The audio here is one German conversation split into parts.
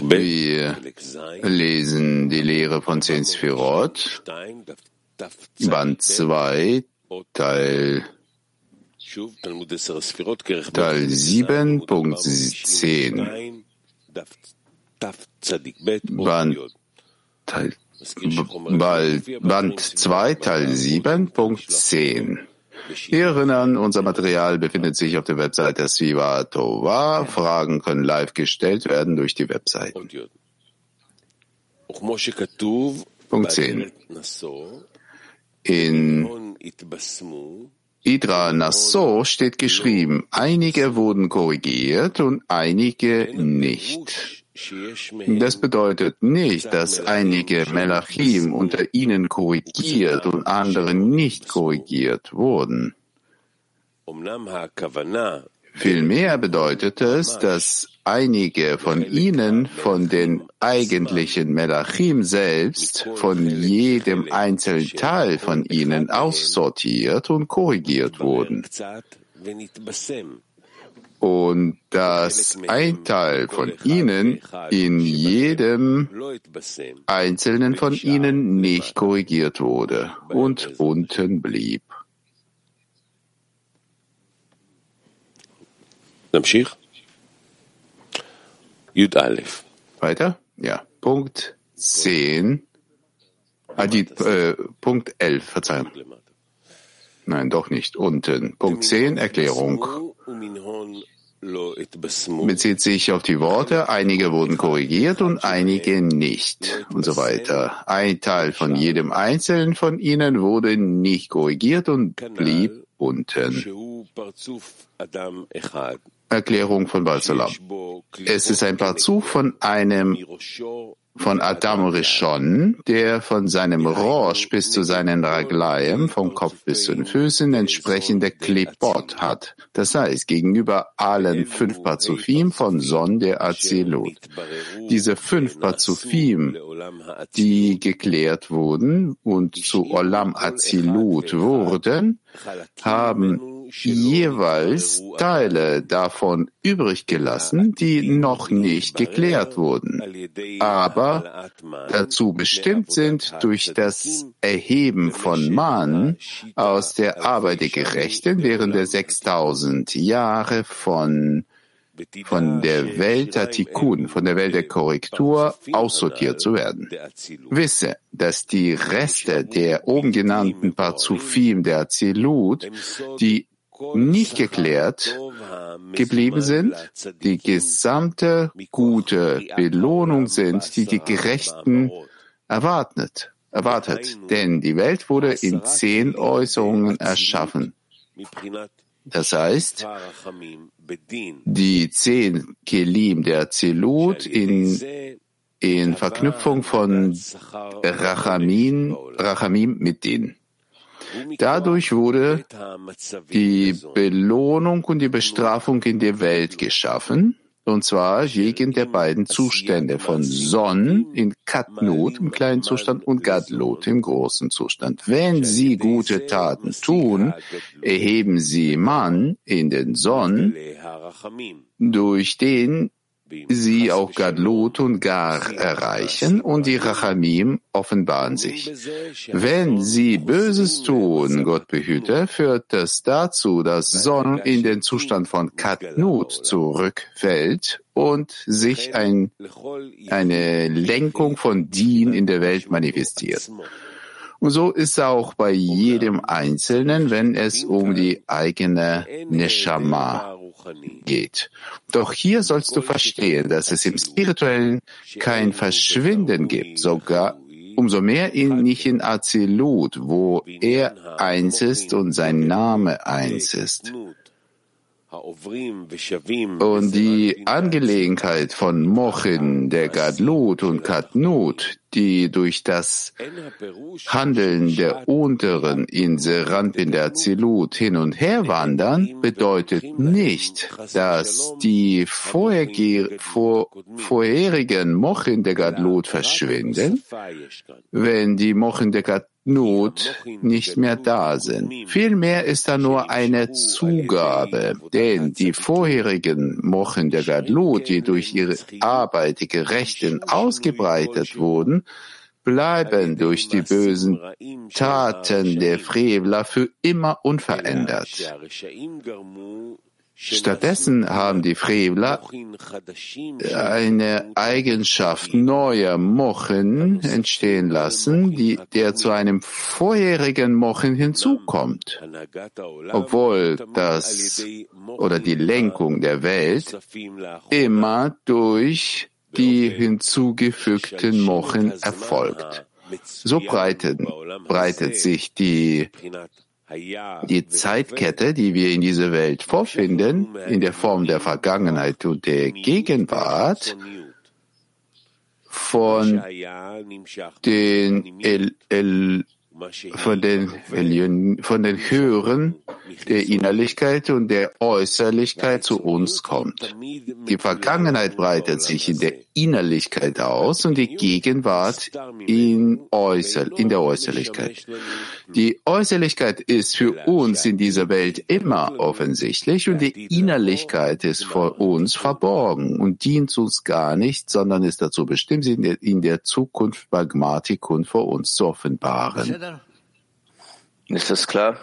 Wir lesen die Lehre von Zehn Sphirot, Band 2, Teil, Teil 7, Punkt 10. Band, Teil, Band 2, Teil 7, Punkt 10. Wir erinnern, unser Material befindet sich auf der Webseite Siva Tova. Fragen können live gestellt werden durch die Webseite. Punkt 10. In Idra Nassau steht geschrieben, einige wurden korrigiert und einige nicht. Das bedeutet nicht, dass einige Melachim unter ihnen korrigiert und andere nicht korrigiert wurden. Vielmehr bedeutet es, dass einige von ihnen von den eigentlichen Melachim selbst, von jedem einzelnen Teil von ihnen aussortiert und korrigiert wurden und dass ein Teil von ihnen in jedem einzelnen von ihnen nicht korrigiert wurde und unten blieb. Weiter? Ja. Punkt 10. Ah, die, äh, Punkt 11, Verzeihung. Nein, doch nicht. Unten. Punkt 10, Erklärung bezieht sich auf die Worte, einige wurden korrigiert und einige nicht und so weiter. Ein Teil von jedem einzelnen von ihnen wurde nicht korrigiert und blieb unten. Erklärung von Balsalam. Es ist ein Parzuf von einem von Adam Rishon, der von seinem Rosh bis zu seinen Raglaim, vom Kopf bis zu den Füßen, entsprechende Klipot hat. Das heißt, gegenüber allen fünf Pazufim von Son der Azilut. Diese fünf Pazufim, die geklärt wurden und zu Olam Azilut wurden, haben jeweils Teile davon übrig gelassen, die noch nicht geklärt wurden, aber dazu bestimmt sind durch das Erheben von Mann aus der Arbeit der Gerechten während der 6000 Jahre von von der Welt der Tikkun, von der Welt der Korrektur aussortiert zu werden. Wisse, dass die Reste der oben genannten Parzufim der Azilut, die nicht geklärt geblieben sind, die gesamte gute Belohnung sind, die die Gerechten erwartet, erwartet. Denn die Welt wurde in zehn Äußerungen erschaffen. Das heißt, die zehn Kelim der Zelut in, in Verknüpfung von Rachamim, Rachamim mit denen. Dadurch wurde die Belohnung und die Bestrafung in der Welt geschaffen, und zwar wegen der beiden Zustände von Son in Katnut im kleinen Zustand und Gadlut im großen Zustand. Wenn sie gute Taten tun, erheben sie Mann in den Son, durch den sie auch Gadlut und Gar erreichen und die Rachamim offenbaren sich. Wenn sie Böses tun, Gott behüte, führt es dazu, dass Son in den Zustand von Katnut zurückfällt und sich ein, eine Lenkung von Dien in der Welt manifestiert. Und so ist auch bei jedem Einzelnen, wenn es um die eigene Neshama geht. Doch hier sollst du verstehen, dass es im Spirituellen kein Verschwinden gibt, sogar umso mehr in nicht in Azilut, wo er eins ist und sein Name eins ist. Und die Angelegenheit von Mochin, der Gadlut und Katnut, die durch das Handeln der Unteren in Serampin der Zilut hin und her wandern, bedeutet nicht, dass die vor, vorherigen Mochen der Gadlut verschwinden, wenn die Mochen der Gadlut nicht mehr da sind. Vielmehr ist da nur eine Zugabe, denn die vorherigen Mochen der Gadlut, die durch ihre Arbeit die Gerechten ausgebreitet wurden, bleiben durch die bösen Taten der Frevler für immer unverändert. Stattdessen haben die Frevler eine Eigenschaft neuer Mochen entstehen lassen, die, der zu einem vorherigen Mochen hinzukommt. Obwohl das oder die Lenkung der Welt immer durch die hinzugefügten Mochen erfolgt. So breitet, breitet sich die die Zeitkette, die wir in dieser Welt vorfinden, in der Form der Vergangenheit und der Gegenwart, von den El, El, von den, von den Hören der Innerlichkeit und der Äußerlichkeit zu uns kommt. Die Vergangenheit breitet sich in der Innerlichkeit aus und die Gegenwart in, Äußer, in der Äußerlichkeit. Die Äußerlichkeit ist für uns in dieser Welt immer offensichtlich und die Innerlichkeit ist vor uns verborgen und dient uns gar nicht, sondern ist dazu bestimmt, der, in der Zukunft Pragmatikun vor uns zu offenbaren. Ist das klar?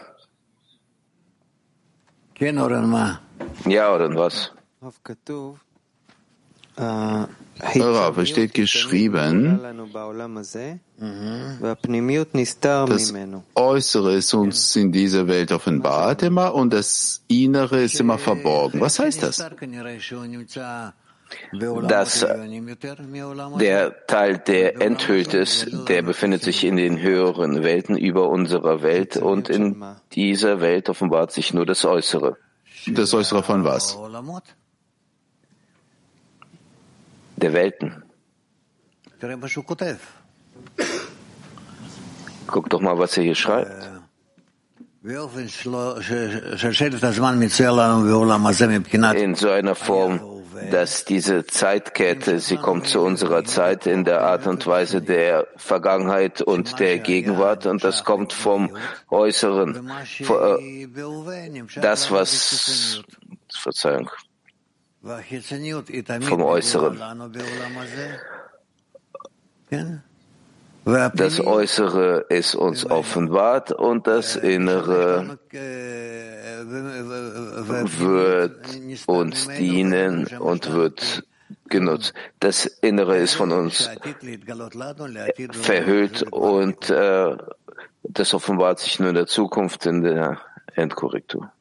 Ja oder was? Darauf steht geschrieben, das Äußere ist uns in dieser Welt offenbart immer und das Innere ist immer verborgen. Was heißt das? Dass der Teil, der enthüllt ist, der befindet sich in den höheren Welten über unserer Welt und in dieser Welt offenbart sich nur das Äußere. Das Äußere von was? Der Welten. Guck doch mal, was er hier schreibt. In so einer Form, dass diese Zeitkette, sie kommt zu unserer Zeit in der Art und Weise der Vergangenheit und der Gegenwart und das kommt vom Äußeren. Das, was, Verzeihung, vom Äußeren. Das Äußere ist uns offenbart und das Innere wird uns dienen und wird genutzt. Das Innere ist von uns verhüllt und äh, das offenbart sich nur in der Zukunft in der Endkorrektur.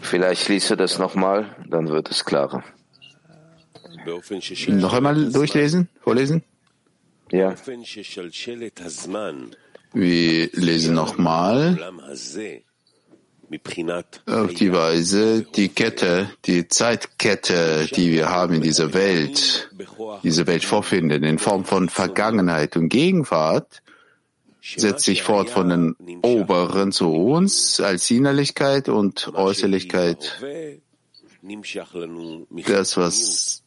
Vielleicht liest du das nochmal, dann wird es klarer. Noch einmal durchlesen, vorlesen? Ja. Wir lesen nochmal auf die Weise, die Kette, die Zeitkette, die wir haben in dieser Welt, diese Welt vorfinden, in Form von Vergangenheit und Gegenwart, setzt sich fort von den Oberen zu uns als Innerlichkeit und Äußerlichkeit. Das, was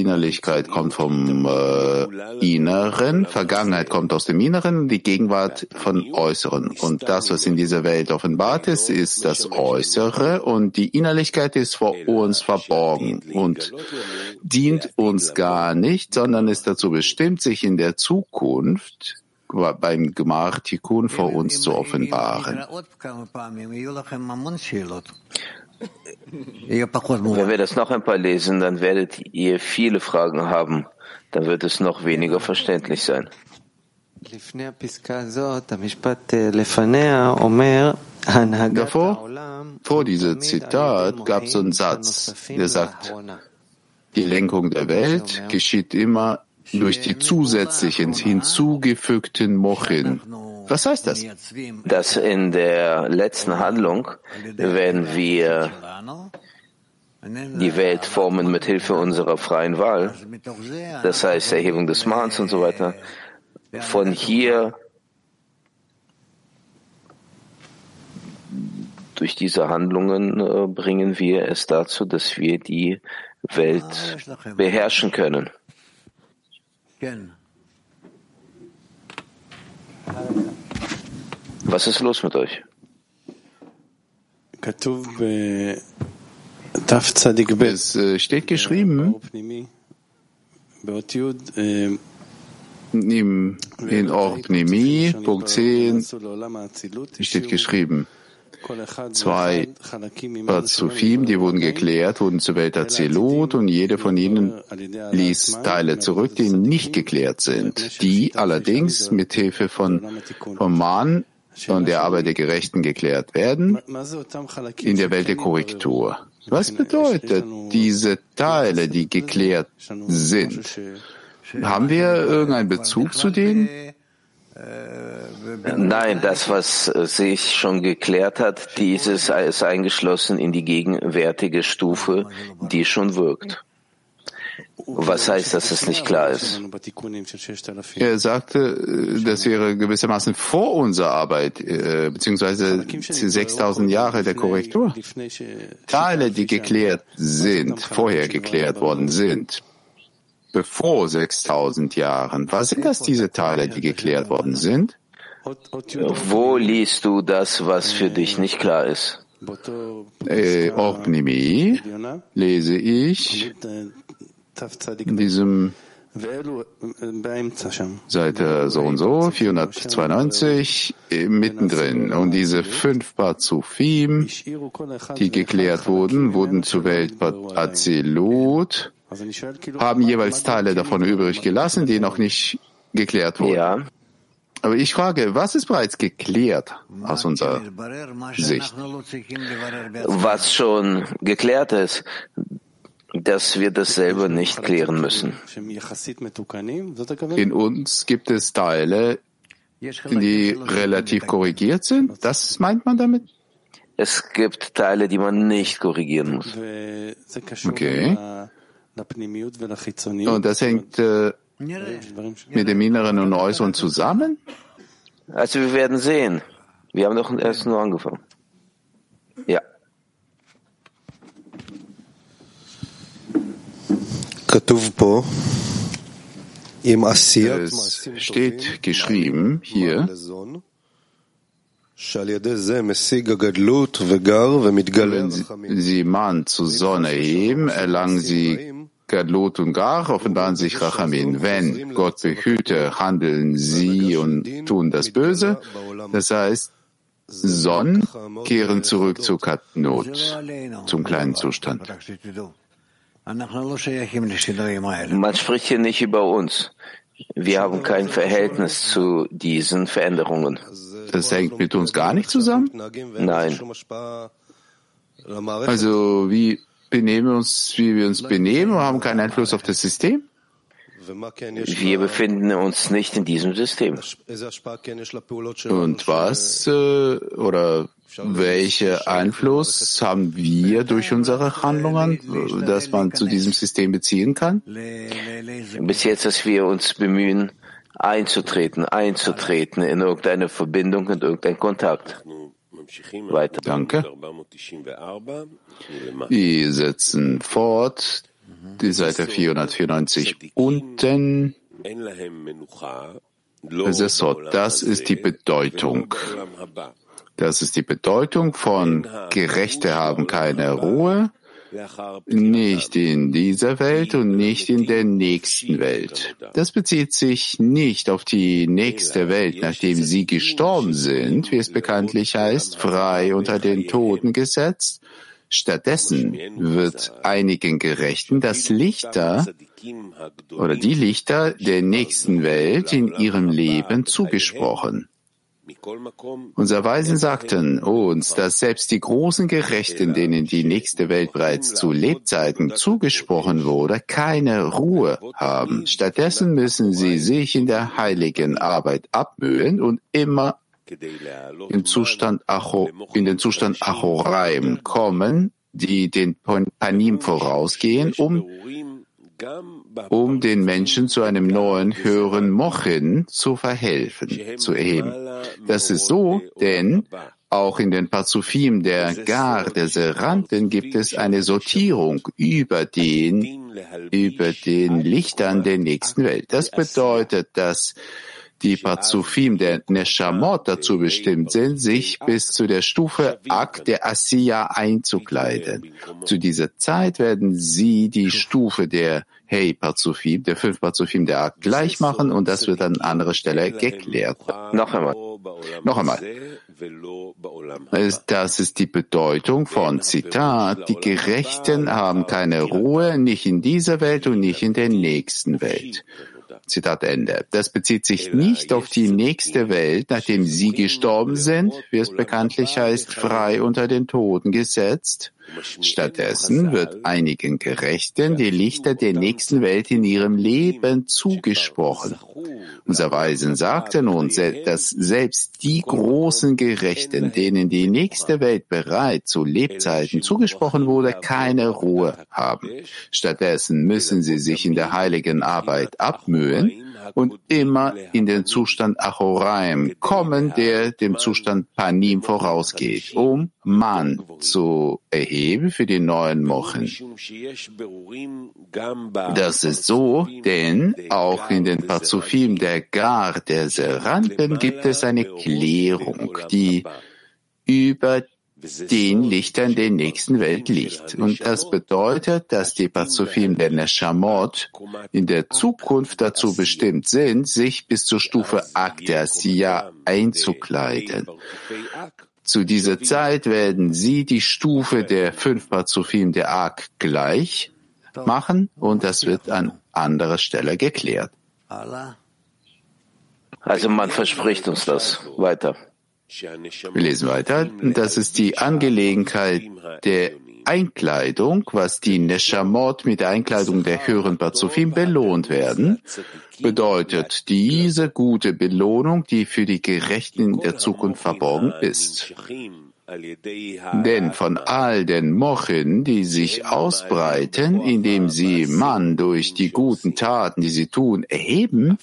Innerlichkeit kommt vom äh, Inneren, Vergangenheit kommt aus dem Inneren, die Gegenwart von Äußeren. Und das, was in dieser Welt offenbart ist, ist das Äußere und die Innerlichkeit ist vor uns verborgen und dient uns gar nicht, sondern ist dazu bestimmt, sich in der Zukunft beim Gemar Tikkun vor uns zu offenbaren. Wenn wir das noch ein paar lesen, dann werdet ihr viele Fragen haben. Dann wird es noch weniger verständlich sein. Davor, vor diesem Zitat, gab es einen Satz, der sagt, die Lenkung der Welt geschieht immer durch die zusätzlichen hinzugefügten Mochin, Was heißt das? Dass in der letzten Handlung, wenn wir die Welt formen mit Hilfe unserer freien Wahl, das heißt Erhebung des Mahns und so weiter, von hier durch diese Handlungen äh, bringen wir es dazu, dass wir die Welt beherrschen können. Was ist los mit euch? Es äh, steht geschrieben im, in Orpnimi, Punkt 10, steht geschrieben, zwei Bazufim, die wurden geklärt, wurden zur Welt Azilut und jede von ihnen ließ Teile zurück, die nicht geklärt sind, die allerdings mit Hilfe von, vom Mann und der Arbeit der Gerechten geklärt werden in der Welt der Korrektur. Was bedeutet diese Teile, die geklärt sind? Haben wir irgendeinen Bezug zu denen? Nein, das, was sich schon geklärt hat, dieses ist eingeschlossen in die gegenwärtige Stufe, die schon wirkt. Was heißt, dass es nicht klar ist? Er sagte, das wäre gewissermaßen vor unserer Arbeit, äh, beziehungsweise 6000 Jahre der Korrektur. Teile, die geklärt sind, vorher geklärt worden sind, bevor 6000 Jahren. Was sind das, diese Teile, die geklärt worden sind? Wo liest du das, was für dich nicht klar ist? Äh, Orpnimi lese ich in diesem Seite so und so, 492, mittendrin. Und diese fünf Bazufim, die geklärt wurden, wurden zur Welt Azilut, haben jeweils Teile davon übrig gelassen, die noch nicht geklärt wurden. Ja. Aber ich frage, was ist bereits geklärt aus unserer Sicht? Was schon geklärt ist, dass wir das selber nicht klären müssen. In uns gibt es Teile, die relativ korrigiert sind. Das meint man damit? Es gibt Teile, die man nicht korrigieren muss. Okay. Und das hängt äh, mit dem Inneren und Äußeren zusammen? Also wir werden sehen. Wir haben doch erst nur angefangen. Ja. Es steht geschrieben hier, wenn sie Mann zur Sonne heben, erlangen sie Gadlut und Gar, offenbaren sich Rachamin. Wenn Gott behüte, handeln sie und tun das Böse. Das heißt, Sonnen kehren zurück zu Katnot, zum kleinen Zustand. Man spricht hier nicht über uns. Wir haben kein Verhältnis zu diesen Veränderungen. Das hängt mit uns gar nicht zusammen? Nein. Also wie benehmen uns, wie wir uns benehmen, haben keinen Einfluss auf das System? Wir befinden uns nicht in diesem System. Und was äh, oder welchen Einfluss haben wir durch unsere Handlungen, dass man zu diesem System beziehen kann? Bis jetzt, dass wir uns bemühen, einzutreten, einzutreten in irgendeine Verbindung, in irgendeinen Kontakt. Weiter. Danke. Wir setzen fort. Die Seite 494 unten. Das ist die Bedeutung. Das ist die Bedeutung von Gerechte haben keine Ruhe, nicht in dieser Welt und nicht in der nächsten Welt. Das bezieht sich nicht auf die nächste Welt, nachdem sie gestorben sind, wie es bekanntlich heißt, frei unter den Toten gesetzt. Stattdessen wird einigen Gerechten das Lichter oder die Lichter der nächsten Welt in ihrem Leben zugesprochen. Unsere Weisen sagten uns, dass selbst die großen Gerechten, denen die nächste Welt bereits zu Lebzeiten zugesprochen wurde, keine Ruhe haben. Stattdessen müssen sie sich in der heiligen Arbeit abmühen und immer im Zustand Acho, in den Zustand Achoraim kommen, die den Panim vorausgehen, um um den Menschen zu einem neuen, höheren Mochin zu verhelfen, zu erheben. Das ist so, denn auch in den Pazufim der Gar, der Seranten, gibt es eine Sortierung über den, über den Lichtern der nächsten Welt. Das bedeutet, dass die Pazufim der Neshamot dazu bestimmt sind, sich bis zu der Stufe Ak der Asiya einzukleiden. Zu dieser Zeit werden sie die Stufe der Hey Pazufim, der fünf Pazufim der Ak gleich machen und das wird an anderer Stelle geklärt. Noch einmal. Noch einmal. Das ist die Bedeutung von Zitat. Die Gerechten haben keine Ruhe, nicht in dieser Welt und nicht in der nächsten Welt. Zitat Ende. Das bezieht sich nicht auf die nächste Welt, nachdem sie gestorben sind, wie es bekanntlich heißt, frei unter den Toten gesetzt. Stattdessen wird einigen Gerechten die Lichter der nächsten Welt in ihrem Leben zugesprochen. Unser Weisen sagten uns, dass selbst die großen Gerechten, denen die nächste Welt bereits zu Lebzeiten zugesprochen wurde, keine Ruhe haben. Stattdessen müssen sie sich in der heiligen Arbeit abmühen, und immer in den Zustand Achoraim kommen, der dem Zustand Panim vorausgeht, um Man zu erheben für die neuen Mochen. Das ist so, denn auch in den Pazufim der Gar der Seranten gibt es eine Klärung, die über den Lichtern der nächsten Welt liegt. Und das bedeutet, dass die Pazufim der Neshamot in der Zukunft dazu bestimmt sind, sich bis zur Stufe Ak der Siya einzukleiden. Zu dieser Zeit werden sie die Stufe der fünf Pazufim der Ak gleich machen und das wird an anderer Stelle geklärt. Also man verspricht uns das weiter. Wir lesen weiter. Das ist die Angelegenheit der Einkleidung, was die Neshamot mit der Einkleidung der höheren Bazufim belohnt werden, bedeutet diese gute Belohnung, die für die Gerechten in der Zukunft verborgen ist. Denn von all den Mochen, die sich ausbreiten, indem sie Mann durch die guten Taten, die sie tun, erheben,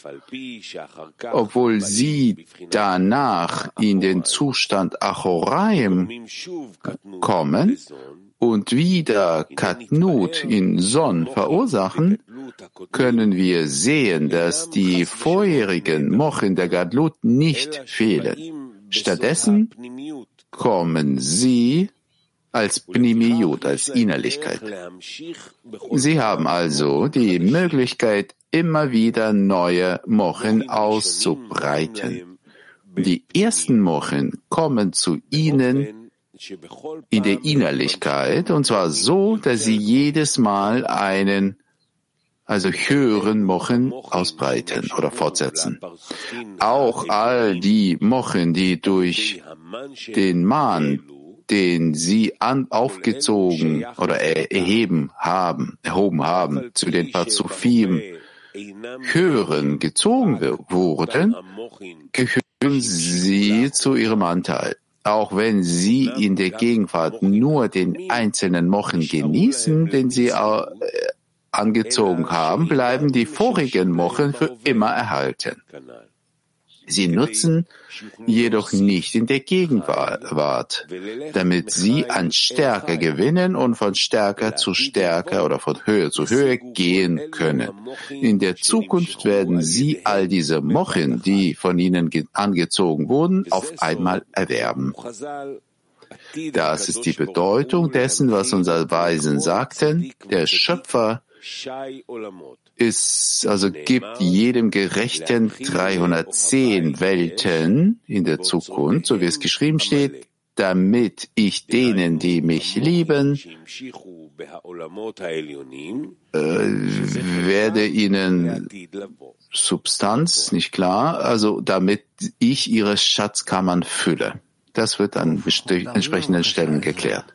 obwohl sie danach in den Zustand Achoraim kommen und wieder Katnut in Son verursachen, können wir sehen, dass die vorherigen Mochen der Gadlut nicht fehlen. Stattdessen kommen sie als Pnimiyut, als Innerlichkeit. Sie haben also die Möglichkeit, immer wieder neue Mochen auszubreiten. Die ersten Mochen kommen zu ihnen in der Innerlichkeit, und zwar so, dass sie jedes Mal einen also höheren Mochen ausbreiten oder fortsetzen. Auch all die Mochen, die durch den Mahn, den sie an, aufgezogen oder erheben haben, erhoben haben, zu den Pazufim höheren gezogen wurden, gehören sie zu ihrem Anteil. Auch wenn sie in der Gegenwart nur den einzelnen Mochen genießen, den sie äh, angezogen haben, bleiben die vorigen Mochen für immer erhalten. Sie nutzen jedoch nicht in der Gegenwart, damit sie an Stärke gewinnen und von Stärke zu Stärke oder von Höhe zu Höhe gehen können. In der Zukunft werden sie all diese Mochen, die von ihnen angezogen wurden, auf einmal erwerben. Das ist die Bedeutung dessen, was unsere Weisen sagten. Der Schöpfer ist, also gibt jedem Gerechten 310 Welten in der Zukunft, so wie es geschrieben steht, damit ich denen, die mich lieben, äh, werde ihnen Substanz, nicht klar, also damit ich ihre Schatzkammern fülle. Das wird an entsprechenden Stellen geklärt.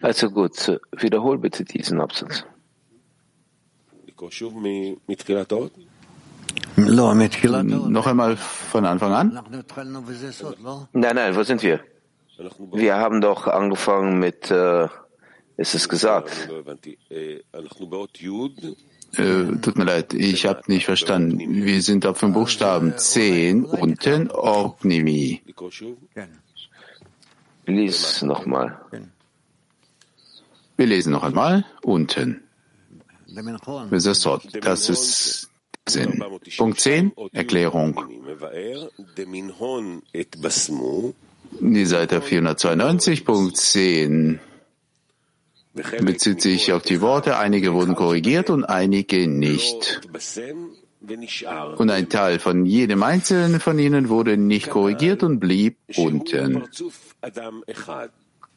Also gut, wiederhol bitte diesen Absatz. Noch einmal von Anfang an? Nein, nein, wo sind wir? Wir haben doch angefangen mit, äh, ist es gesagt? Äh, tut mir leid, ich habe nicht verstanden. Wir sind auf dem Buchstaben 10 unten, Orpnimi. Lies nochmal. Wir lesen noch einmal unten. Das ist Sinn. Punkt 10, Erklärung. Die Seite 492, Punkt 10 bezieht sich auf die Worte, einige wurden korrigiert und einige nicht. Und ein Teil von jedem einzelnen von ihnen wurde nicht korrigiert und blieb unten.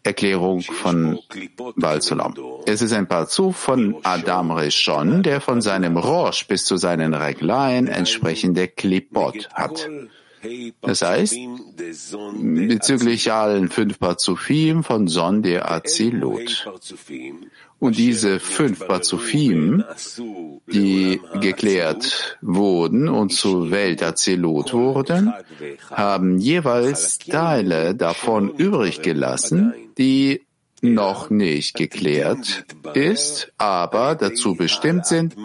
Erklärung von Baal Es ist ein Parzuf von Adam Rishon, der von seinem Rosh bis zu seinen Regleien entsprechende Klipot hat. Das heißt, bezüglich allen fünf Parzufim von Son der Azilut. Und diese fünf Parzufim, die geklärt wurden und zur Welt Azilut wurden, haben jeweils Teile davon übrig gelassen, die noch nicht geklärt ist, aber dazu bestimmt sind,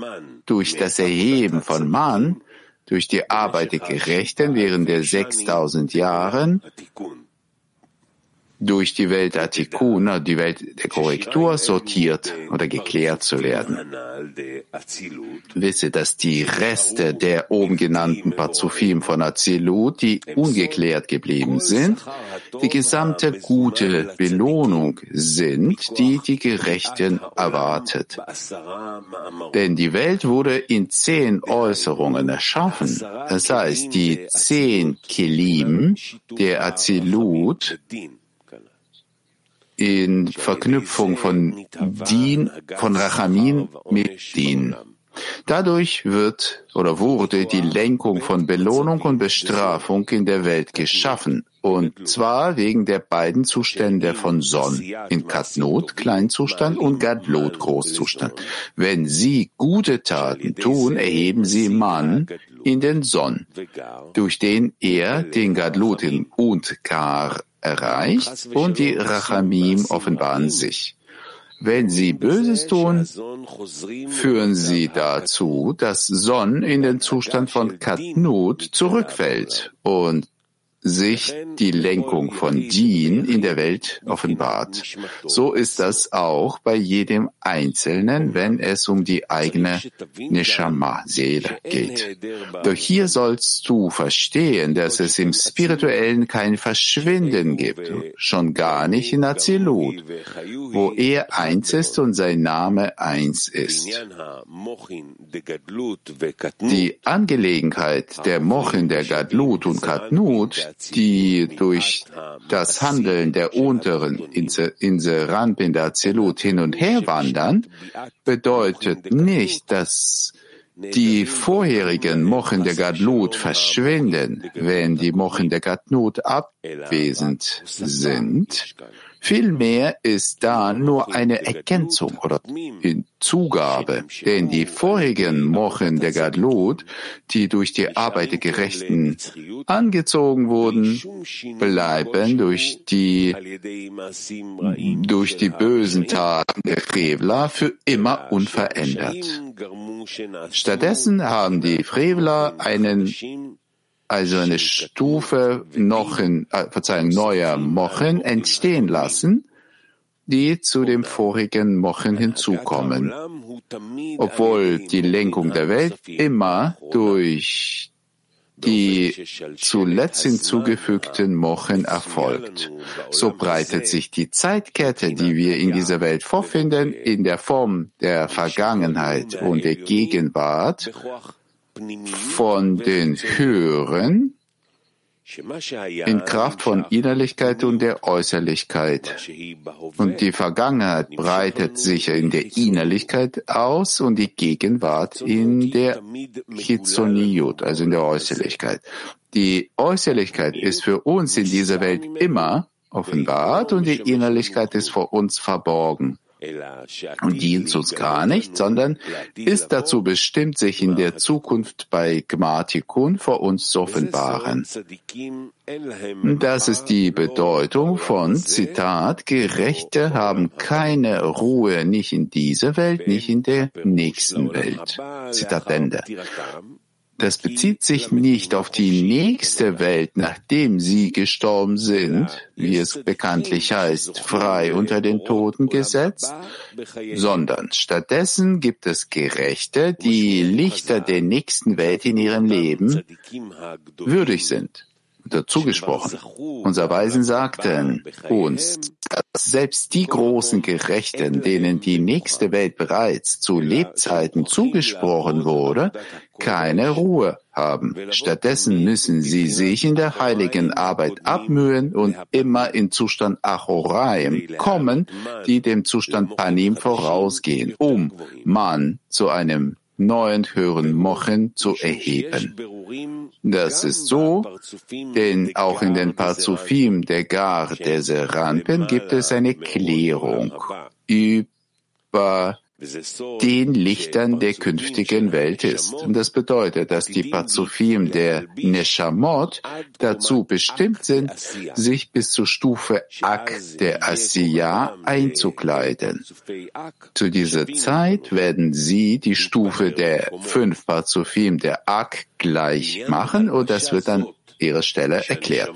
durch das Erheben von Mann durch die Arbeit der Gerechten während der 6000 Jahren durch die Welt Atikuna, die Welt der Korrektur, sortiert oder geklärt zu werden. Wisse, dass die Reste der oben genannten Pazufim von Azilut, die ungeklärt geblieben sind, die gesamte gute Belohnung sind, die die Gerechten erwartet. Denn die Welt wurde in zehn Äußerungen erschaffen. Das heißt, die zehn Kelim der Azilut in Verknüpfung von Din, von Rachamin mit Din. Dadurch wird oder wurde die Lenkung von Belohnung und Bestrafung in der Welt geschaffen. Und zwar wegen der beiden Zustände von Son in Katnot, Kleinzustand, und Gadlot, Großzustand. Wenn sie gute Taten tun, erheben sie Mann in den Son, durch den er den Gadlut und Gar erreicht und die Rachamim offenbaren sich. Wenn sie Böses tun, führen sie dazu, dass Son in den Zustand von Katnut zurückfällt und sich die Lenkung von Din in der Welt offenbart. So ist das auch bei jedem Einzelnen, wenn es um die eigene Neshama-Seele geht. Doch hier sollst du verstehen, dass es im Spirituellen kein Verschwinden gibt, schon gar nicht in Azilut, wo er eins ist und sein Name eins ist. Die Angelegenheit der Mochin, der Gadlut und Katnut die durch das Handeln der unteren Inseranpin der Zelut hin und her wandern, bedeutet nicht, dass die vorherigen Mochen der Gadlut verschwinden, wenn die Mochen der Gadlut abwesend sind, Vielmehr ist da nur eine Ergänzung oder Zugabe, denn die vorigen Mochen der Gadlut, die durch die Arbeit der Gerechten angezogen wurden, bleiben durch die, durch die bösen Taten der Frevler für immer unverändert. Stattdessen haben die Frevler einen also eine Stufe noch in, äh, Verzeihung, neuer Mochen entstehen lassen, die zu dem vorigen Mochen hinzukommen, obwohl die Lenkung der Welt immer durch die zuletzt hinzugefügten Mochen erfolgt. So breitet sich die Zeitkette, die wir in dieser Welt vorfinden, in der Form der Vergangenheit und der Gegenwart von den höheren in Kraft von Innerlichkeit und der Äußerlichkeit. Und die Vergangenheit breitet sich in der Innerlichkeit aus und die Gegenwart in der Chizoniyut, also in der Äußerlichkeit. Die Äußerlichkeit ist für uns in dieser Welt immer offenbart und die Innerlichkeit ist vor uns verborgen und dient uns gar nicht, sondern ist dazu bestimmt, sich in der Zukunft bei Gmatikun vor uns zu offenbaren. Das ist die Bedeutung von Zitat, Gerechte haben keine Ruhe, nicht in dieser Welt, nicht in der nächsten Welt. Zitat Ende. Das bezieht sich nicht auf die nächste Welt, nachdem sie gestorben sind, wie es bekanntlich heißt, frei unter den Toten gesetzt, sondern stattdessen gibt es Gerechte, die Lichter der nächsten Welt in ihrem Leben würdig sind dazu. Unser Weisen sagten uns, dass selbst die großen Gerechten, denen die nächste Welt bereits zu Lebzeiten zugesprochen wurde, keine Ruhe haben. Stattdessen müssen sie sich in der heiligen Arbeit abmühen und immer in Zustand Achoraim kommen, die dem Zustand Panim vorausgehen, um man zu einem neuen höheren Mochen zu erheben. Das ist so, denn auch in den Parzufim der Gar der Serampen gibt es eine Klärung über den Lichtern der künftigen Welt ist. Und das bedeutet, dass die Pazufim der Neshamot dazu bestimmt sind, sich bis zur Stufe Ak der Asiya einzukleiden. Zu dieser Zeit werden sie die Stufe der fünf Pazufim der Ak gleich machen und das wird dann ihrer Stelle erklärt.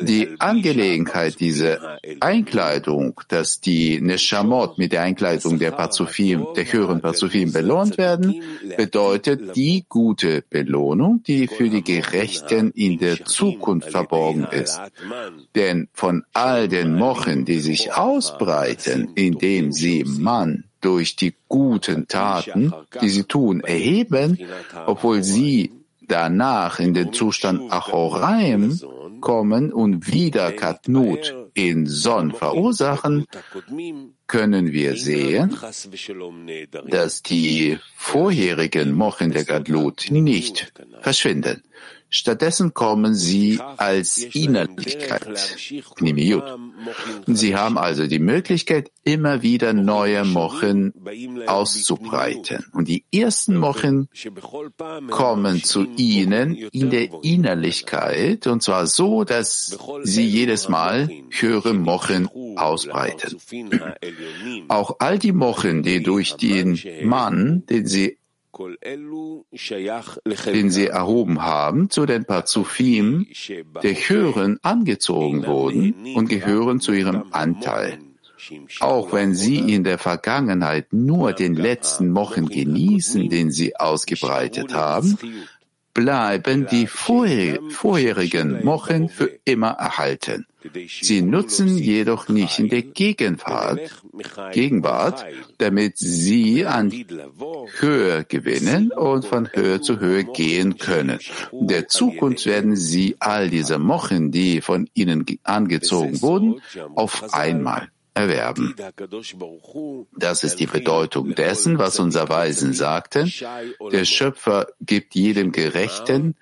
Die Angelegenheit dieser Einkleidung, dass die Neshamot mit der Einkleidung der Pazufim, der höheren Pazufim belohnt werden, bedeutet die gute Belohnung, die für die Gerechten in der Zukunft verborgen ist. Denn von all den Mochen, die sich ausbreiten, indem sie Mann durch die guten Taten, die sie tun, erheben, obwohl sie danach in den Zustand Achoraim kommen und wieder Katnut in Son verursachen, können wir sehen, dass die vorherigen Mochen der Gadlut nicht verschwinden. Stattdessen kommen sie als Innerlichkeit, Sie haben also die Möglichkeit, immer wieder neue Mochen auszubreiten. Und die ersten Mochen kommen zu Ihnen in der Innerlichkeit, und zwar so, dass Sie jedes Mal höhere Mochen ausbreiten. Auch all die Mochen, die durch den Mann, den Sie den sie erhoben haben, zu den Parzufim der Höheren angezogen wurden und gehören zu ihrem Anteil. Auch wenn sie in der Vergangenheit nur den letzten Mochen genießen, den sie ausgebreitet haben, bleiben die vorherigen Mochen für immer erhalten. Sie nutzen jedoch nicht in der Gegenwart, Gegenwart, damit sie an Höhe gewinnen und von Höhe zu Höhe gehen können. In der Zukunft werden sie all diese Mochen, die von ihnen angezogen wurden, auf einmal erwerben. Das ist die Bedeutung dessen, was unser Weisen sagten. Der Schöpfer gibt jedem Gerechten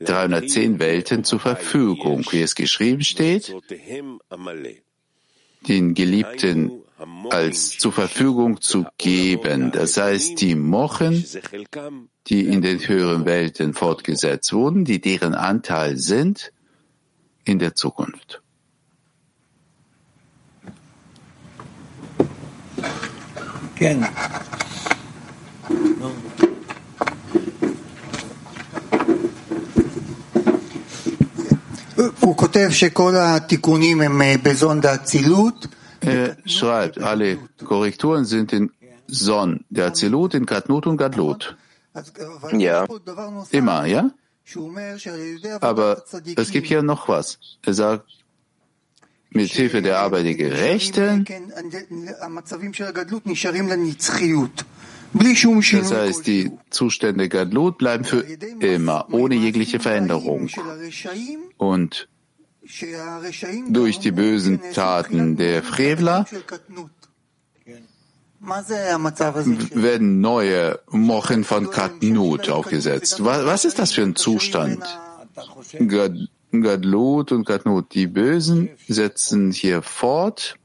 310 Welten zur Verfügung, wie es geschrieben steht, den Geliebten als zur Verfügung zu geben. Das heißt, die Mochen, die in den höheren Welten fortgesetzt wurden, die deren Anteil sind in der Zukunft. כן. הוא כותב שכל התיקונים הם בזון דאצילות. Er schreibt, alle Korrekturen sind in Son, der Azilut, in Katnut und Gadlut. Ja. Immer, ja? Aber es gibt hier noch was. Er sagt, mit Hilfe der Arbeit der Gerechten Das heißt, die Zustände Gadlut bleiben für immer, ohne jegliche Veränderung. Und durch die bösen Taten der Frevler werden neue Mochen von Katnut aufgesetzt. Was ist das für ein Zustand? Gadlut und Katnut, die Bösen setzen hier fort.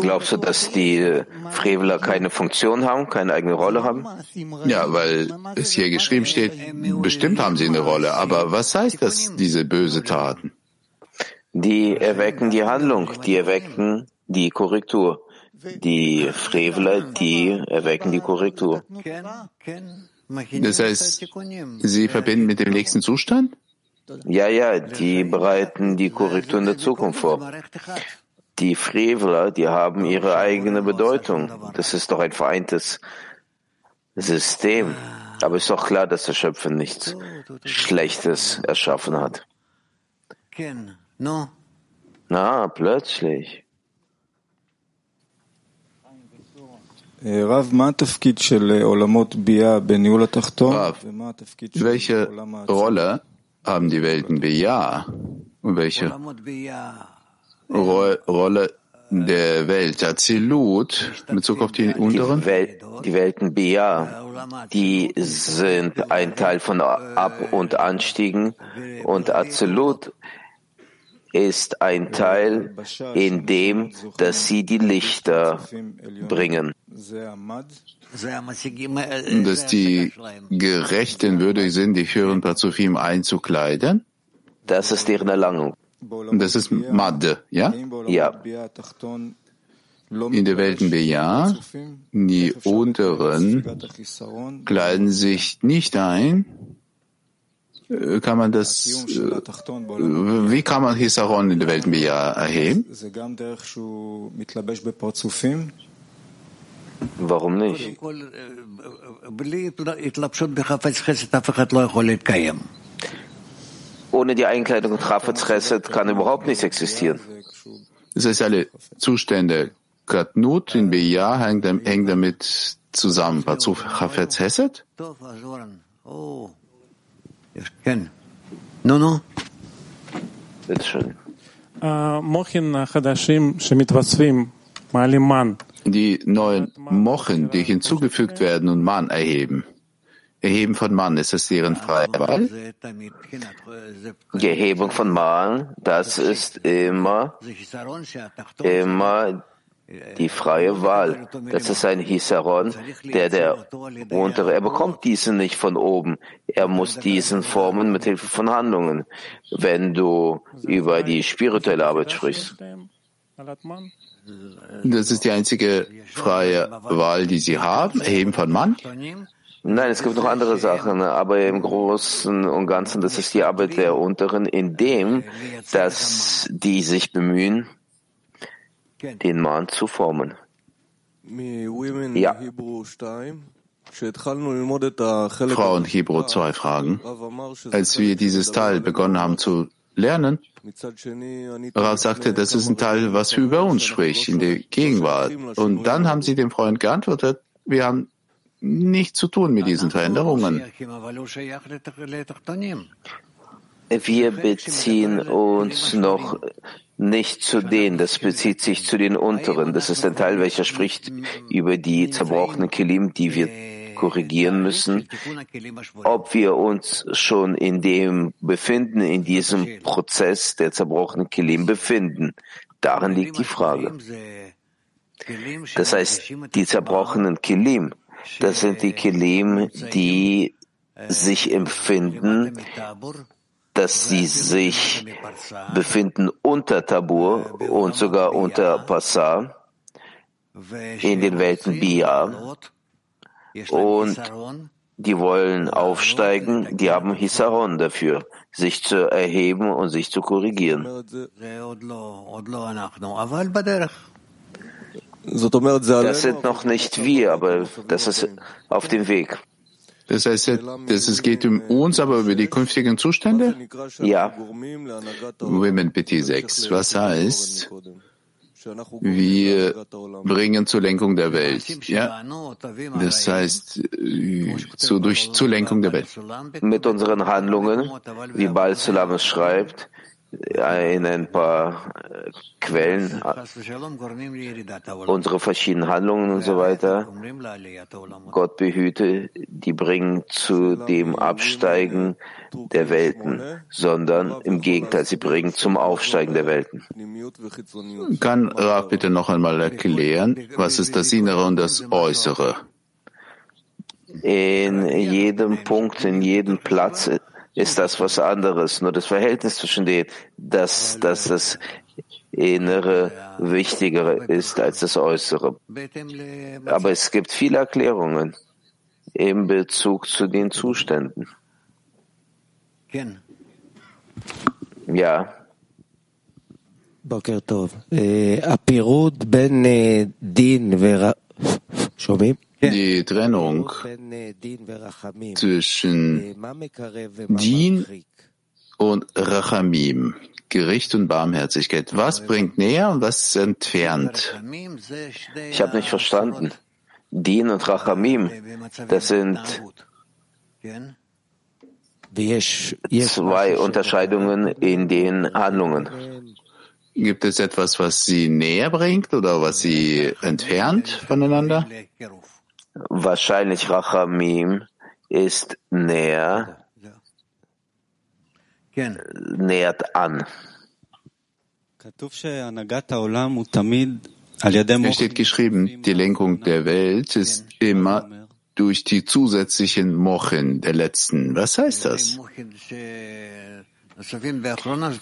Glaubst du, dass die Freveler keine Funktion haben, keine eigene Rolle haben? Ja, weil es hier geschrieben steht, bestimmt haben sie eine Rolle. Aber was heißt das, diese böse Taten? Die erwecken die Handlung, die erwecken die Korrektur. Die Freveler, die erwecken die Korrektur. Das heißt, sie verbinden mit dem nächsten Zustand? Ja, ja, die bereiten die Korrektur in der Zukunft vor. Die Freveler, die haben ihre eigene Bedeutung. Das ist doch ein vereintes System. Aber ist doch klar, dass der Schöpfer nichts Schlechtes erschaffen hat. Na, plötzlich. Rav, welche Rolle haben die Welten Bia? Und welche Rolle der Welt? Azilut in Bezug auf die unteren? Die, Wel die Welten Bia, die sind ein Teil von Ab- und Anstiegen. Und Azilut ist ein Teil, in dem, dass sie die Lichter bringen. Dass die Gerechten würdig sind, die höheren Pazufim einzukleiden? Das ist deren Erlangung. Das ist Mad, ja? Ja. In der Welten Beja, die unteren kleiden sich nicht ein, kann man das, wie kann man Hisaron in der Welt Bia erheben? Warum nicht? Ohne die Einkleidung und Chafetz kann überhaupt nichts existieren. Das heißt, alle Zustände Katnut in Beja hängt, hängt damit zusammen. Pazuf Chafetz? Die neuen Mochen, die hinzugefügt werden und Mann erheben. Erheben von Mann, ist das deren freie Wahl? Die Erhebung von Mann, das ist immer, immer die freie Wahl. Das ist ein Hisaron, der der untere, er bekommt diesen nicht von oben. Er muss diesen formen mit Hilfe von Handlungen. Wenn du über die spirituelle Arbeit sprichst. Das ist die einzige freie Wahl, die sie haben, erheben von Mann? Nein, es gibt noch andere Sachen, aber im Großen und Ganzen, das ist die Arbeit der Unteren, indem, dass die sich bemühen, den Mann zu formen. Ja. Frauen Hebräer zwei Fragen. Als wir dieses Teil begonnen haben zu lernen, Rav sagte, das ist ein Teil, was über uns spricht, in der Gegenwart. Und dann haben sie dem Freund geantwortet, wir haben nichts zu tun mit diesen Veränderungen. Wir beziehen uns noch nicht zu denen, das bezieht sich zu den unteren. Das ist ein Teil, welcher spricht über die zerbrochenen Kilim, die wir korrigieren müssen. Ob wir uns schon in dem befinden, in diesem Prozess der zerbrochenen Kilim befinden, darin liegt die Frage. Das heißt, die zerbrochenen Kilim, das sind die Kilim, die sich empfinden, dass sie sich befinden unter Tabur und sogar unter Passar in den Welten Bia und die wollen aufsteigen, die haben Hisaron dafür, sich zu erheben und sich zu korrigieren. Das sind noch nicht wir, aber das ist auf dem Weg. Das heißt, dass es geht um uns, aber über die künftigen Zustände? Ja. Women Pity 6. Was heißt, wir bringen zur Lenkung der Welt. Ja, das heißt, zu, durch zur Lenkung der Welt. Mit unseren Handlungen, wie Bal Sulam es schreibt, in ein paar äh, Quellen, unsere verschiedenen Handlungen und so weiter. Gott behüte, die bringen zu dem Absteigen der Welten, sondern im Gegenteil, sie bringen zum Aufsteigen der Welten. Kann Rav bitte noch einmal erklären, was ist das Innere und das Äußere? In jedem Punkt, in jedem Platz ist das was anderes. Nur das Verhältnis zwischen denen, dass, dass das Innere wichtiger ist als das Äußere. Aber es gibt viele Erklärungen im Bezug zu den Zuständen. Ja. Boker Tov. Äh, Apirut ben äh, Din Schomim? Die Trennung zwischen Din und Rachamim, Gericht und Barmherzigkeit. Was bringt näher und was entfernt? Ich habe nicht verstanden. Din und Rachamim, das sind zwei Unterscheidungen in den Handlungen. Gibt es etwas, was sie näher bringt oder was sie entfernt voneinander? Wahrscheinlich Rachamim ist näher, nähert an. Es steht geschrieben, die Lenkung der Welt ist immer durch die zusätzlichen Mochen der Letzten. Was heißt das?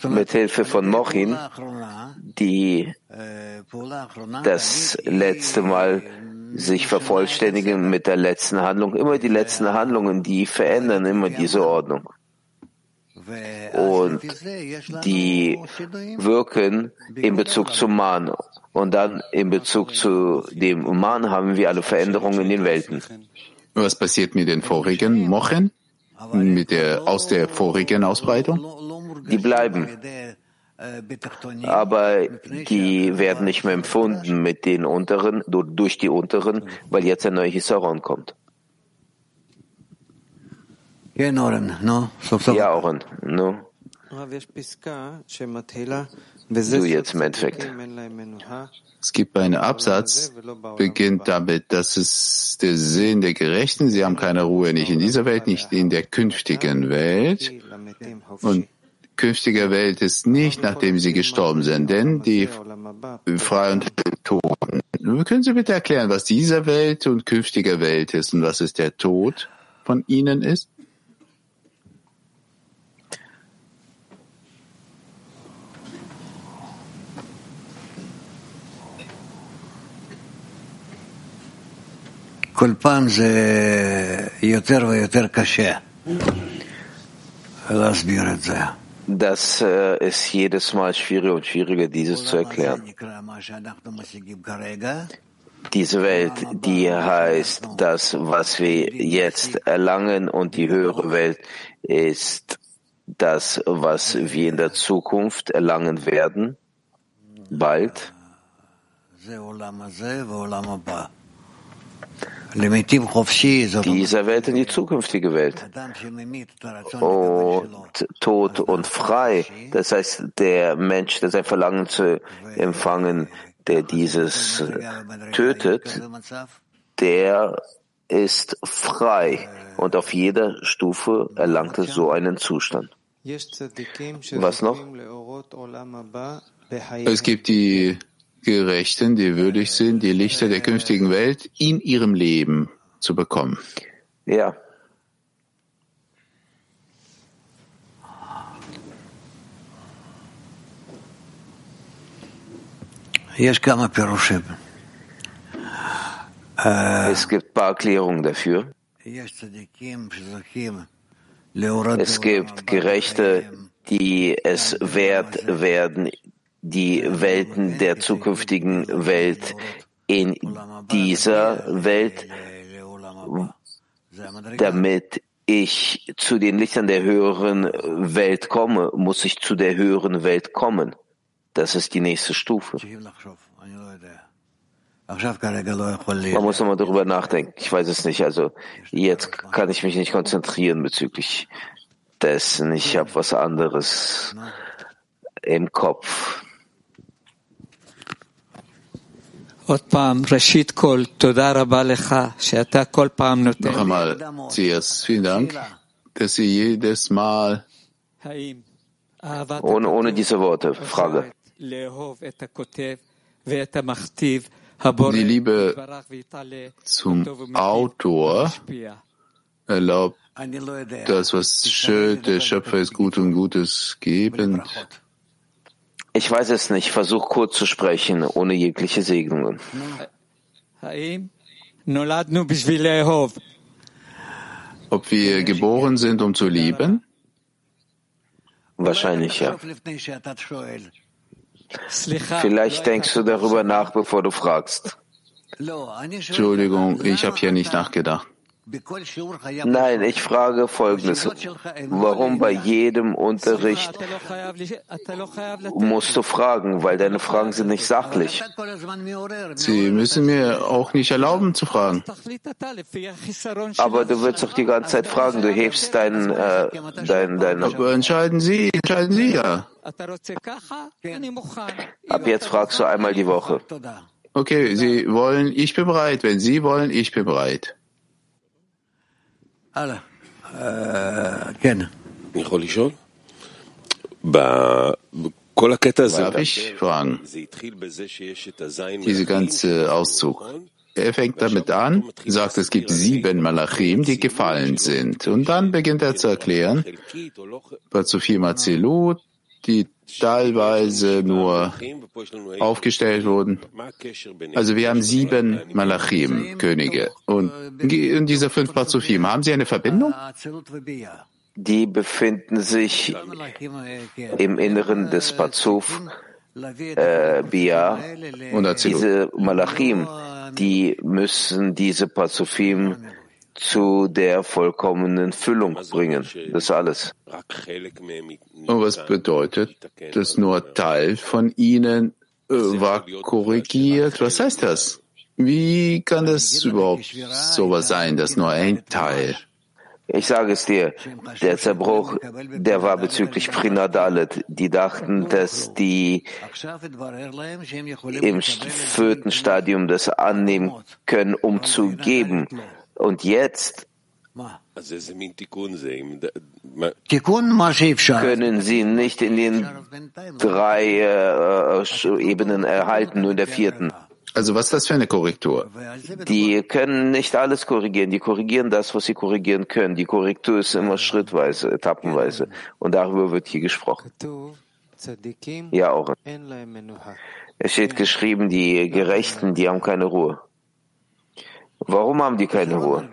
Mit Hilfe von Mochin, die das letzte Mal sich vervollständigen mit der letzten Handlung. Immer die letzten Handlungen, die verändern immer diese Ordnung. Und die wirken in Bezug zum Mann. Und dann in Bezug zu dem Mann haben wir alle Veränderungen in den Welten. Was passiert mit den vorigen Mochen? Mit der, aus der vorigen Ausbreitung? Die bleiben aber die werden nicht mehr empfunden mit den unteren, durch die unteren, weil jetzt ein neuer Hisaron kommt. Ja, Oren, no. Du jetzt im Endeffekt. Es gibt einen Absatz, beginnt damit, dass es der Sinn der Gerechten, sie haben keine Ruhe, nicht in dieser Welt, nicht in der künftigen Welt. Und künftige Welt ist nicht, nachdem sie gestorben sind, denn die frei und Toten. Können Sie bitte erklären, was diese Welt und künftige Welt ist und was es der Tod von ihnen ist? כל פעם זה יותר ויותר קשה להסביר את זה das äh, ist jedes Mal schwieriger und schwieriger, dieses zu erklären. Diese Welt, die heißt das, was wir jetzt erlangen, und die höhere Welt ist das, was wir in der Zukunft erlangen werden, bald. Dieser Welt in die zukünftige Welt. Und tot und frei, das heißt, der Mensch, der sein Verlangen zu empfangen, der dieses tötet, der ist frei und auf jeder Stufe erlangt er so einen Zustand. Was noch? Es gibt die Gerechten, die würdig sind, die Lichter der künftigen Welt in ihrem Leben zu bekommen. Ja. Es gibt ein paar Erklärungen dafür. Es gibt Gerechte, die es wert werden, die Welten der zukünftigen Welt in dieser Welt damit ich zu den Lichtern der höheren Welt komme, muss ich zu der höheren Welt kommen. Das ist die nächste Stufe. Man muss nochmal darüber nachdenken. Ich weiß es nicht. Also jetzt kann ich mich nicht konzentrieren bezüglich dessen. Ich habe was anderes im Kopf. Noch einmal, Zias, vielen Dank, dass Sie jedes Mal ohne, ohne diese Worte, Frage. Die Liebe zum Autor erlaubt das, was schön, der Schöpfer ist gut und Gutes gebend. Ich weiß es nicht. Versuch kurz zu sprechen, ohne jegliche Segnungen. Ob wir geboren sind, um zu lieben? Wahrscheinlich ja. Vielleicht denkst du darüber nach, bevor du fragst. Entschuldigung, ich habe hier nicht nachgedacht. Nein, ich frage Folgendes. Warum bei jedem Unterricht musst du fragen? Weil deine Fragen sind nicht sachlich. Sie müssen mir auch nicht erlauben zu fragen. Aber du willst doch die ganze Zeit fragen. Du hebst dein, äh, dein, dein. Aber entscheiden Sie, entscheiden Sie ja. Ab jetzt fragst du einmal die Woche. Okay, Sie wollen, ich bin bereit. Wenn Sie wollen, ich bin bereit. הלאה. כן. אני יכול לשאול? בכל הקטע הזה, Darf ich fragen? Dieser ganze Auszug. Er fängt damit an, sagt, es gibt sieben Malachim, die gefallen sind. Und dann beginnt er zu erklären, Bazufim Azilut, die teilweise nur aufgestellt wurden. Also wir haben sieben Malachim, Könige. Und in dieser fünf Bazufim, haben sie eine Verbindung? Die befinden sich im Inneren des Pazuf, äh, Bia. Und diese Malachim, die müssen diese Pazufim zu der vollkommenen Füllung bringen. Das ist alles. Und was bedeutet, dass nur Teil von ihnen äh, war korrigiert? Was heißt das? Wie kann das überhaupt sowas sein, dass nur ein Teil? Ich sage es dir, der Zerbruch, der war bezüglich Prinadalet. Die dachten, dass die im vierten Stadium das annehmen können, um zu geben. Und jetzt können sie nicht in den drei äh, Ebenen erhalten, nur in der vierten. Also was ist das für eine Korrektur? Die können nicht alles korrigieren. Die korrigieren das, was sie korrigieren können. Die Korrektur ist immer schrittweise, etappenweise. Und darüber wird hier gesprochen. Ja, auch. Es steht geschrieben, die Gerechten, die haben keine Ruhe. Warum haben die keine Ruhe?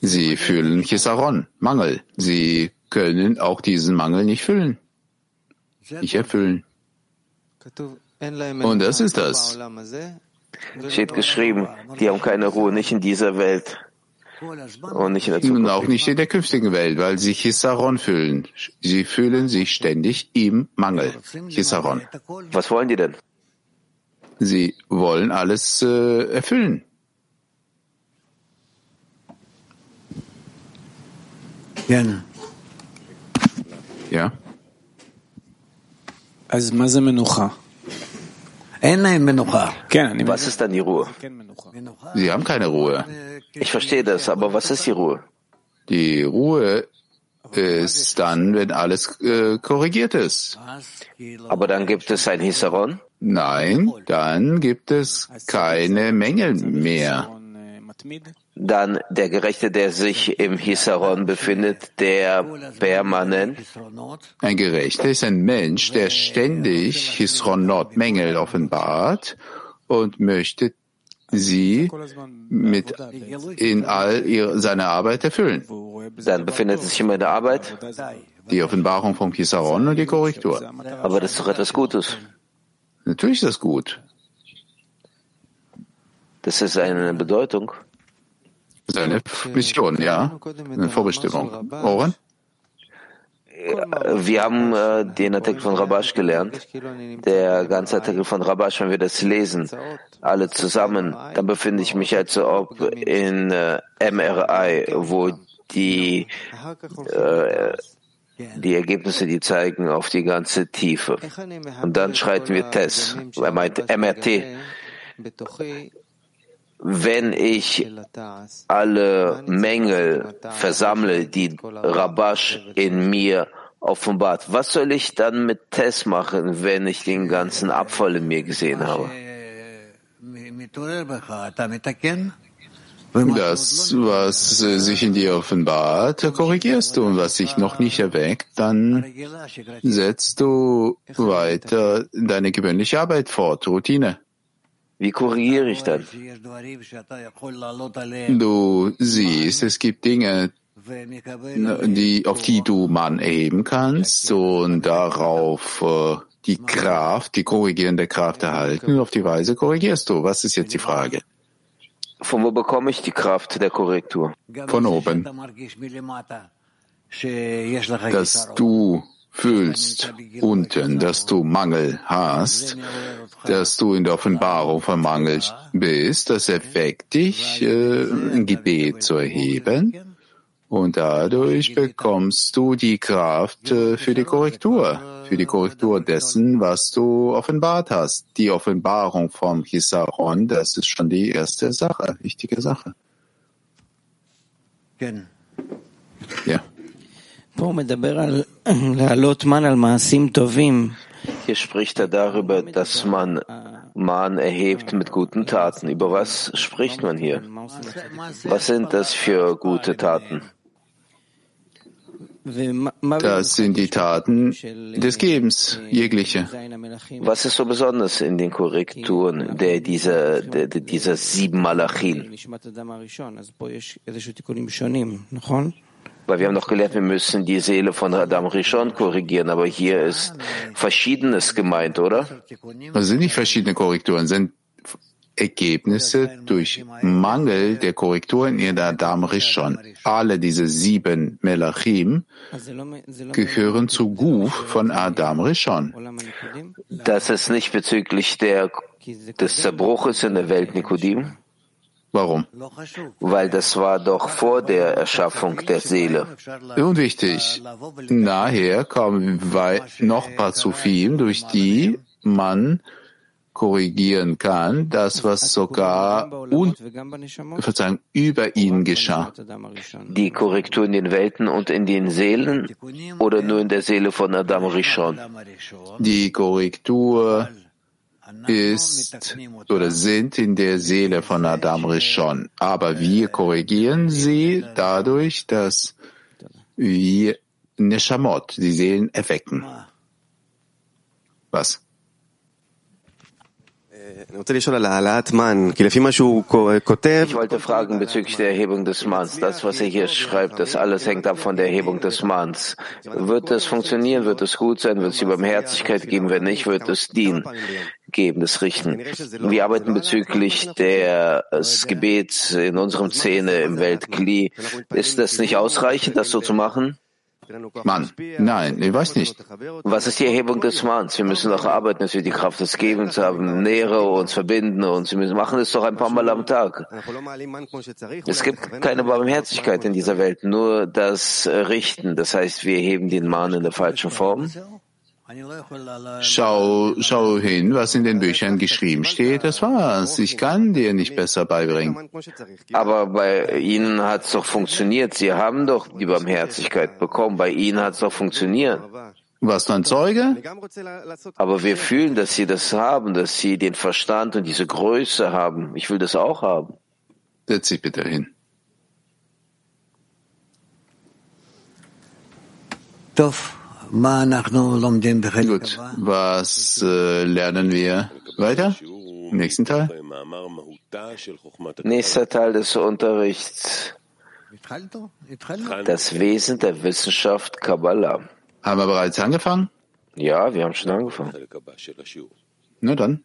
Sie fühlen Chisaron, Mangel. Sie können auch diesen Mangel nicht füllen, nicht erfüllen. Und das ist das. Steht geschrieben, die haben keine Ruhe, nicht in dieser Welt. Und nicht in der Zukunft. Und auch nicht in der künftigen Welt, weil sie Chisaron fühlen. Sie fühlen sich ständig im Mangel. Chisaron. Was wollen die denn? Sie wollen alles äh, erfüllen. Gerne. Ja. Was ist dann die Ruhe? Sie haben keine Ruhe. Ich verstehe das, aber was ist die Ruhe? Die Ruhe ist dann, wenn alles äh, korrigiert ist. Aber dann gibt es ein Hisaron? Nein, dann gibt es keine Mängel mehr. Dann der Gerechte, der sich im Hisaron befindet, der permanent. Ein Gerechter ist ein Mensch, der ständig Hisronot, Mängel offenbart und möchte sie mit in all ihre, seiner Arbeit erfüllen. Dann befindet sich immer in der Arbeit. Die Offenbarung vom Hisaron und die Korrektur. Aber das ist doch etwas Gutes. Natürlich ist das gut. Das ist eine Bedeutung. Seine Mission, ja. Eine Vorbestimmung. Oren? Wir haben äh, den Artikel von Rabash gelernt. Der ganze Artikel von Rabash, wenn wir das lesen, alle zusammen, dann befinde ich mich als ob in äh, MRI, wo die, äh, die Ergebnisse, die zeigen auf die ganze Tiefe. Und dann schreiten wir TESS. Er meint MRT. Wenn ich alle Mängel versammle, die Rabash in mir offenbart, was soll ich dann mit Tess machen, wenn ich den ganzen Abfall in mir gesehen habe? Das, was sich in dir offenbart, korrigierst du und was sich noch nicht erweckt, dann setzt du weiter deine gewöhnliche Arbeit fort, Routine. Wie korrigiere ich dann? Du siehst, es gibt Dinge, die, auf die du Mann erheben kannst und darauf äh, die Kraft, die korrigierende Kraft erhalten. Und auf die Weise korrigierst du. Was ist jetzt die Frage? Von wo bekomme ich die Kraft der Korrektur? Von oben. Dass du fühlst unten, dass du Mangel hast, dass du in der Offenbarung von Mangel bist, das erweckt dich, äh, ein Gebet zu erheben. Und dadurch bekommst du die Kraft äh, für die Korrektur, für die Korrektur dessen, was du offenbart hast. Die Offenbarung vom Chisaron, das ist schon die erste Sache, wichtige Sache. Ja. Hier spricht er darüber, dass man Mahn erhebt mit guten Taten. Über was spricht man hier? Was sind das für gute Taten? Das sind die Taten des Gebens, jegliche. Was ist so besonders in den Korrekturen der dieser, der, dieser sieben Malachim? Weil wir haben doch gelernt, wir müssen die Seele von Adam Rishon korrigieren, aber hier ist Verschiedenes gemeint, oder? Also sind nicht verschiedene Korrekturen, sind Ergebnisse durch Mangel der Korrekturen in der Adam Rishon. Alle diese sieben Melachim gehören zu Guf von Adam Rishon. Das ist nicht bezüglich der, des Zerbruches in der Welt Nikodim? Warum? Weil das war doch vor der Erschaffung der Seele. Unwichtig. Nachher kommen noch Pazufim, durch die man korrigieren kann, das, was sogar und, Verzeihung, über ihn geschah. Die Korrektur in den Welten und in den Seelen oder nur in der Seele von Adam Rishon? Die Korrektur ist oder sind in der Seele von Adam Rishon. Aber wir korrigieren sie dadurch, dass wir Neshamot, die Seelen, erwecken. Was? Ich wollte fragen bezüglich der Erhebung des Manns. Das, was er hier schreibt, das alles hängt ab von der Erhebung des Manns. Wird es funktionieren? Wird es gut sein? Wird es die Barmherzigkeit geben? Wenn nicht, wird es dienen geben, das Richten. Wir arbeiten bezüglich des Gebets in unserem Szene im Weltkli. Ist das nicht ausreichend, das so zu machen? Mann, nein, ich weiß nicht. Was ist die Erhebung des Manns? Wir müssen doch arbeiten, dass wir die Kraft des Gebens haben, nähere uns, verbinden uns. Wir machen es doch ein paar Mal am Tag. Es gibt keine Barmherzigkeit in dieser Welt, nur das Richten. Das heißt, wir heben den Mann in der falschen Form. Schau, schau hin, was in den Büchern geschrieben steht. Das war's. Ich kann dir nicht besser beibringen. Aber bei Ihnen hat es doch funktioniert. Sie haben doch die Barmherzigkeit bekommen. Bei Ihnen hat es doch funktioniert. Warst du ein Zeuge? Aber wir fühlen, dass Sie das haben, dass Sie den Verstand und diese Größe haben. Ich will das auch haben. Setz dich bitte hin. Doof. Gut, was äh, lernen wir weiter? Im nächsten Teil? Nächster Teil des Unterrichts. Das Wesen der Wissenschaft Kabbalah. Haben wir bereits angefangen? Ja, wir haben schon angefangen. Na dann.